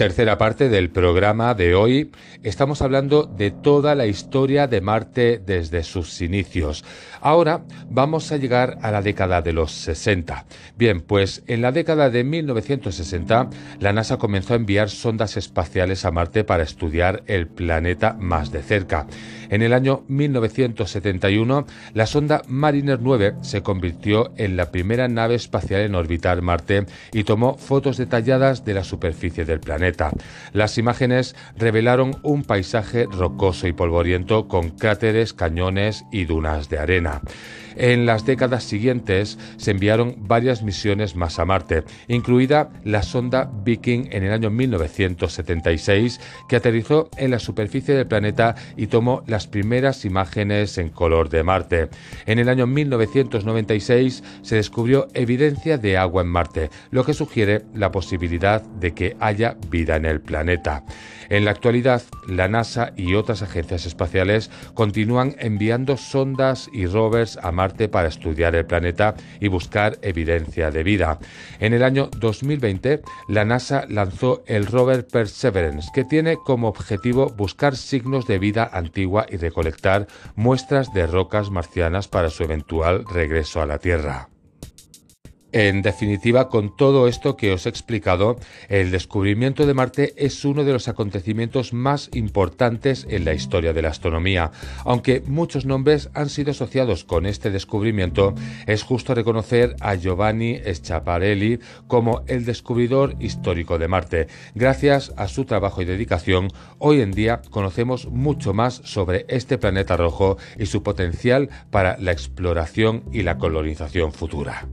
tercera parte del programa de hoy estamos hablando de toda la historia de Marte desde sus inicios. Ahora vamos a llegar a la década de los 60. Bien, pues en la década de 1960 la NASA comenzó a enviar sondas espaciales a Marte para estudiar el planeta más de cerca. En el año 1971, la sonda Mariner 9 se convirtió en la primera nave espacial en orbitar Marte y tomó fotos detalladas de la superficie del planeta. Las imágenes revelaron un paisaje rocoso y polvoriento con cráteres, cañones y dunas de arena. En las décadas siguientes se enviaron varias misiones más a Marte, incluida la sonda Viking en el año 1976, que aterrizó en la superficie del planeta y tomó las primeras imágenes en color de Marte. En el año 1996 se descubrió evidencia de agua en Marte, lo que sugiere la posibilidad de que haya vida en el planeta. En la actualidad, la NASA y otras agencias espaciales continúan enviando sondas y rovers a Marte para estudiar el planeta y buscar evidencia de vida. En el año 2020, la NASA lanzó el rover Perseverance, que tiene como objetivo buscar signos de vida antigua y recolectar muestras de rocas marcianas para su eventual regreso a la Tierra. En definitiva, con todo esto que os he explicado, el descubrimiento de Marte es uno de los acontecimientos más importantes en la historia de la astronomía. Aunque muchos nombres han sido asociados con este descubrimiento, es justo reconocer a Giovanni Schiaparelli como el descubridor histórico de Marte. Gracias a su trabajo y dedicación, hoy en día conocemos mucho más sobre este planeta rojo y su potencial para la exploración y la colonización futura.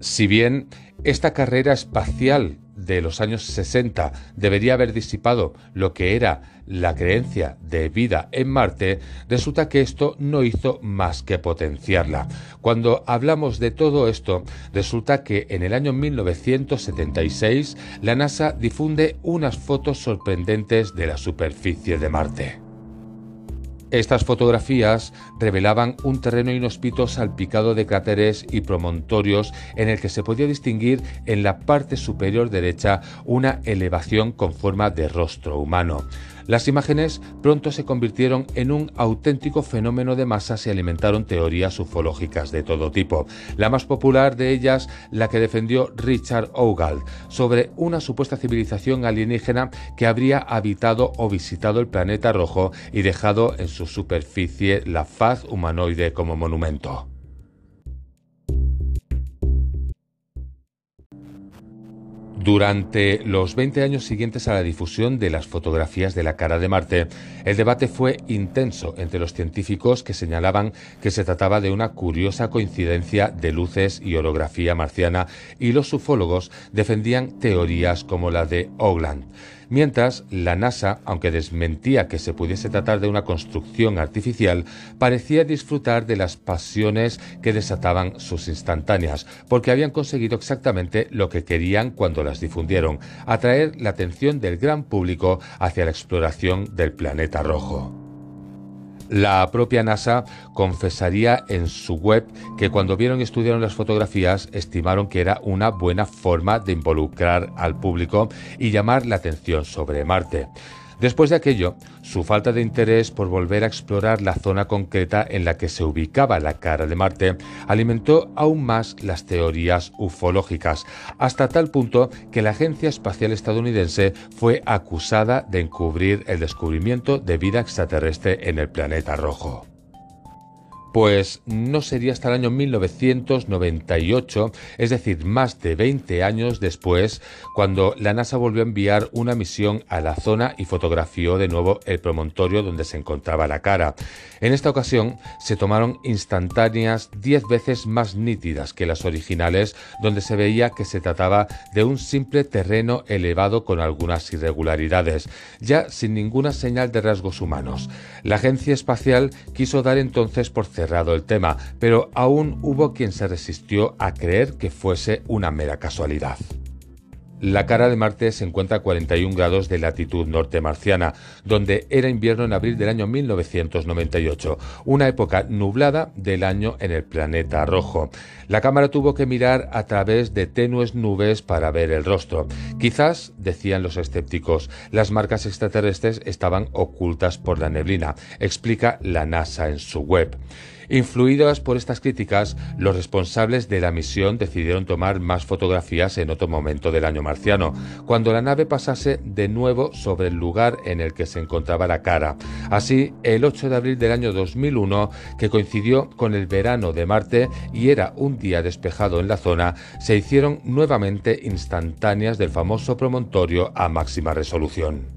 Si bien esta carrera espacial de los años 60 debería haber disipado lo que era la creencia de vida en Marte, resulta que esto no hizo más que potenciarla. Cuando hablamos de todo esto, resulta que en el año 1976 la NASA difunde unas fotos sorprendentes de la superficie de Marte. Estas fotografías revelaban un terreno inhóspito salpicado de cráteres y promontorios en el que se podía distinguir en la parte superior derecha una elevación con forma de rostro humano. Las imágenes pronto se convirtieron en un auténtico fenómeno de masas y alimentaron teorías ufológicas de todo tipo. La más popular de ellas, la que defendió Richard Ogald, sobre una supuesta civilización alienígena que habría habitado o visitado el planeta rojo y dejado en su superficie la faz humanoide como monumento. Durante los 20 años siguientes a la difusión de las fotografías de la cara de Marte, el debate fue intenso entre los científicos que señalaban que se trataba de una curiosa coincidencia de luces y orografía marciana y los ufólogos defendían teorías como la de Ogland mientras la NASA, aunque desmentía que se pudiese tratar de una construcción artificial, parecía disfrutar de las pasiones que desataban sus instantáneas, porque habían conseguido exactamente lo que querían cuando las difundieron, atraer la atención del gran público hacia la exploración del planeta rojo. La propia NASA confesaría en su web que cuando vieron y estudiaron las fotografías estimaron que era una buena forma de involucrar al público y llamar la atención sobre Marte. Después de aquello, su falta de interés por volver a explorar la zona concreta en la que se ubicaba la cara de Marte alimentó aún más las teorías ufológicas, hasta tal punto que la Agencia Espacial Estadounidense fue acusada de encubrir el descubrimiento de vida extraterrestre en el planeta rojo. Pues no sería hasta el año 1998, es decir, más de 20 años después, cuando la NASA volvió a enviar una misión a la zona y fotografió de nuevo el promontorio donde se encontraba la cara. En esta ocasión se tomaron instantáneas 10 veces más nítidas que las originales, donde se veía que se trataba de un simple terreno elevado con algunas irregularidades, ya sin ninguna señal de rasgos humanos. La agencia espacial quiso dar entonces por cerrado el tema, pero aún hubo quien se resistió a creer que fuese una mera casualidad. La cara de Marte se encuentra a 41 grados de latitud norte marciana, donde era invierno en abril del año 1998, una época nublada del año en el planeta rojo. La cámara tuvo que mirar a través de tenues nubes para ver el rostro. Quizás, decían los escépticos, las marcas extraterrestres estaban ocultas por la neblina, explica la NASA en su web. Influidas por estas críticas, los responsables de la misión decidieron tomar más fotografías en otro momento del año marciano, cuando la nave pasase de nuevo sobre el lugar en el que se encontraba la cara. Así, el 8 de abril del año 2001, que coincidió con el verano de Marte y era un día despejado en la zona, se hicieron nuevamente instantáneas del famoso promontorio a máxima resolución.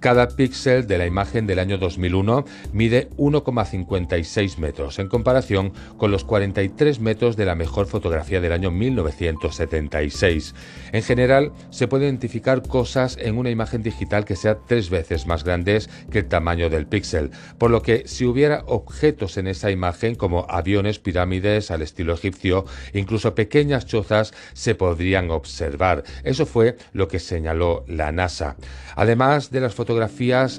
Cada píxel de la imagen del año 2001 mide 1,56 metros, en comparación con los 43 metros de la mejor fotografía del año 1976. En general, se puede identificar cosas en una imagen digital que sea tres veces más grandes que el tamaño del píxel, por lo que si hubiera objetos en esa imagen como aviones, pirámides al estilo egipcio, incluso pequeñas chozas, se podrían observar. Eso fue lo que señaló la NASA. Además de las fotografías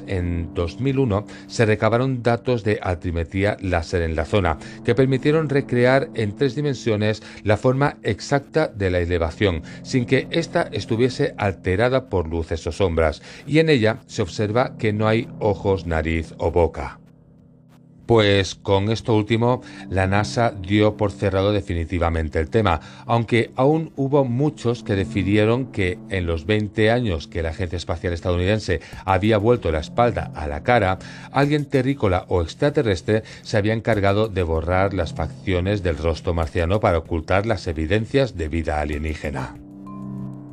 en 2001 se recabaron datos de altimetría láser en la zona, que permitieron recrear en tres dimensiones la forma exacta de la elevación, sin que ésta estuviese alterada por luces o sombras, y en ella se observa que no hay ojos, nariz o boca. Pues con esto último, la NASA dio por cerrado definitivamente el tema, aunque aún hubo muchos que decidieron que en los 20 años que la Agencia Espacial Estadounidense había vuelto la espalda a la cara, alguien terrícola o extraterrestre se había encargado de borrar las facciones del rostro marciano para ocultar las evidencias de vida alienígena.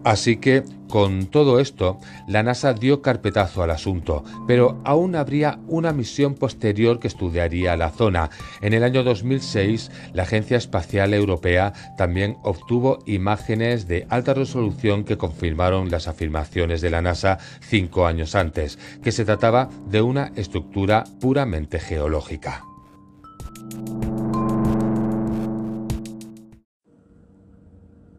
Así que, con todo esto, la NASA dio carpetazo al asunto, pero aún habría una misión posterior que estudiaría la zona. En el año 2006, la Agencia Espacial Europea también obtuvo imágenes de alta resolución que confirmaron las afirmaciones de la NASA cinco años antes, que se trataba de una estructura puramente geológica.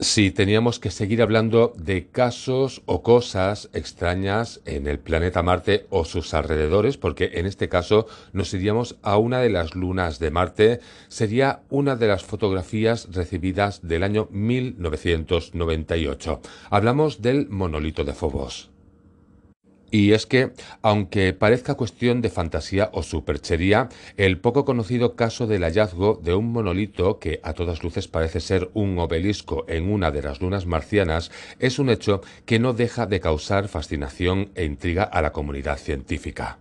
Si teníamos que seguir hablando de casos o cosas extrañas en el planeta Marte o sus alrededores, porque en este caso nos iríamos a una de las lunas de Marte, sería una de las fotografías recibidas del año 1998. Hablamos del monolito de Phobos. Y es que, aunque parezca cuestión de fantasía o superchería, el poco conocido caso del hallazgo de un monolito que a todas luces parece ser un obelisco en una de las lunas marcianas es un hecho que no deja de causar fascinación e intriga a la comunidad científica.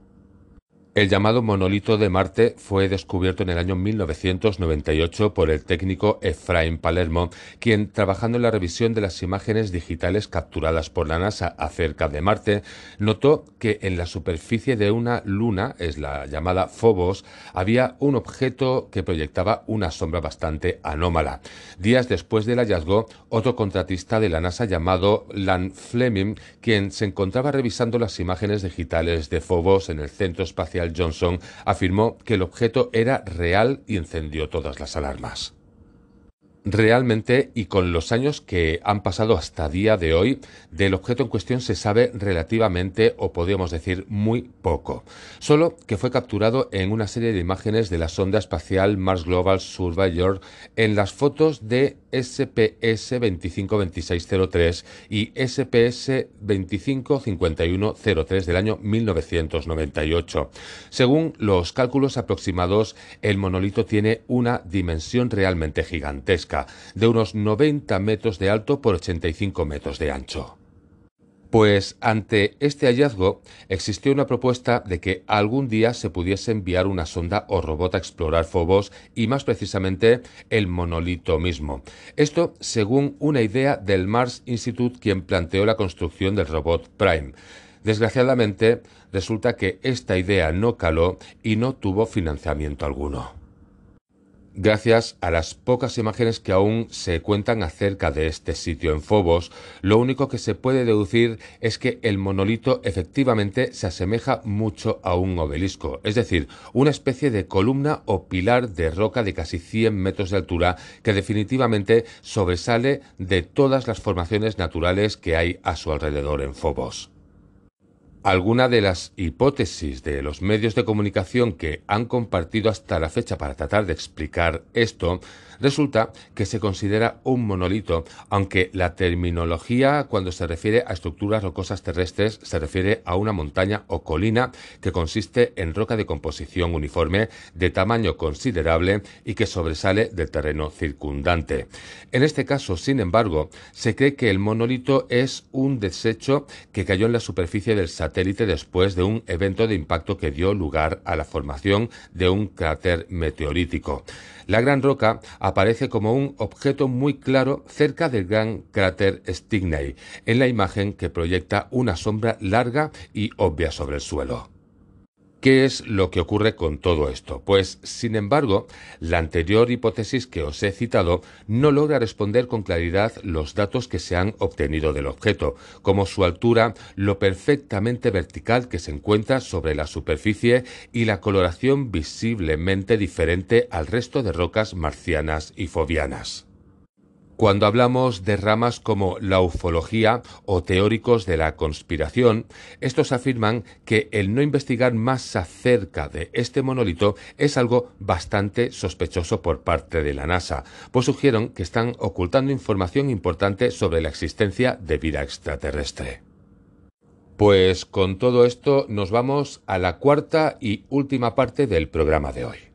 El llamado monolito de Marte fue descubierto en el año 1998 por el técnico Efraín Palermo, quien, trabajando en la revisión de las imágenes digitales capturadas por la NASA acerca de Marte, notó que en la superficie de una luna, es la llamada Phobos, había un objeto que proyectaba una sombra bastante anómala. Días después del hallazgo, otro contratista de la NASA llamado Lan Fleming, quien se encontraba revisando las imágenes digitales de Phobos en el Centro Espacial Johnson afirmó que el objeto era real y encendió todas las alarmas. Realmente, y con los años que han pasado hasta día de hoy, del objeto en cuestión se sabe relativamente, o podríamos decir muy poco. Solo que fue capturado en una serie de imágenes de la sonda espacial Mars Global Surveyor en las fotos de SPS 252603 y SPS 255103 del año 1998. Según los cálculos aproximados, el monolito tiene una dimensión realmente gigantesca de unos 90 metros de alto por 85 metros de ancho. Pues ante este hallazgo existió una propuesta de que algún día se pudiese enviar una sonda o robot a explorar Phobos y más precisamente el monolito mismo. Esto según una idea del Mars Institute quien planteó la construcción del robot Prime. Desgraciadamente resulta que esta idea no caló y no tuvo financiamiento alguno. Gracias a las pocas imágenes que aún se cuentan acerca de este sitio en Fobos, lo único que se puede deducir es que el monolito efectivamente se asemeja mucho a un obelisco, es decir, una especie de columna o pilar de roca de casi 100 metros de altura que definitivamente sobresale de todas las formaciones naturales que hay a su alrededor en Fobos. Alguna de las hipótesis de los medios de comunicación que han compartido hasta la fecha para tratar de explicar esto Resulta que se considera un monolito, aunque la terminología cuando se refiere a estructuras rocosas terrestres se refiere a una montaña o colina que consiste en roca de composición uniforme de tamaño considerable y que sobresale del terreno circundante. En este caso, sin embargo, se cree que el monolito es un desecho que cayó en la superficie del satélite después de un evento de impacto que dio lugar a la formación de un cráter meteorítico. La gran roca aparece como un objeto muy claro cerca del gran cráter Stigney, en la imagen que proyecta una sombra larga y obvia sobre el suelo. ¿Qué es lo que ocurre con todo esto? Pues, sin embargo, la anterior hipótesis que os he citado no logra responder con claridad los datos que se han obtenido del objeto, como su altura, lo perfectamente vertical que se encuentra sobre la superficie y la coloración visiblemente diferente al resto de rocas marcianas y fobianas. Cuando hablamos de ramas como la ufología o teóricos de la conspiración, estos afirman que el no investigar más acerca de este monolito es algo bastante sospechoso por parte de la NASA, pues sugieren que están ocultando información importante sobre la existencia de vida extraterrestre. Pues con todo esto nos vamos a la cuarta y última parte del programa de hoy.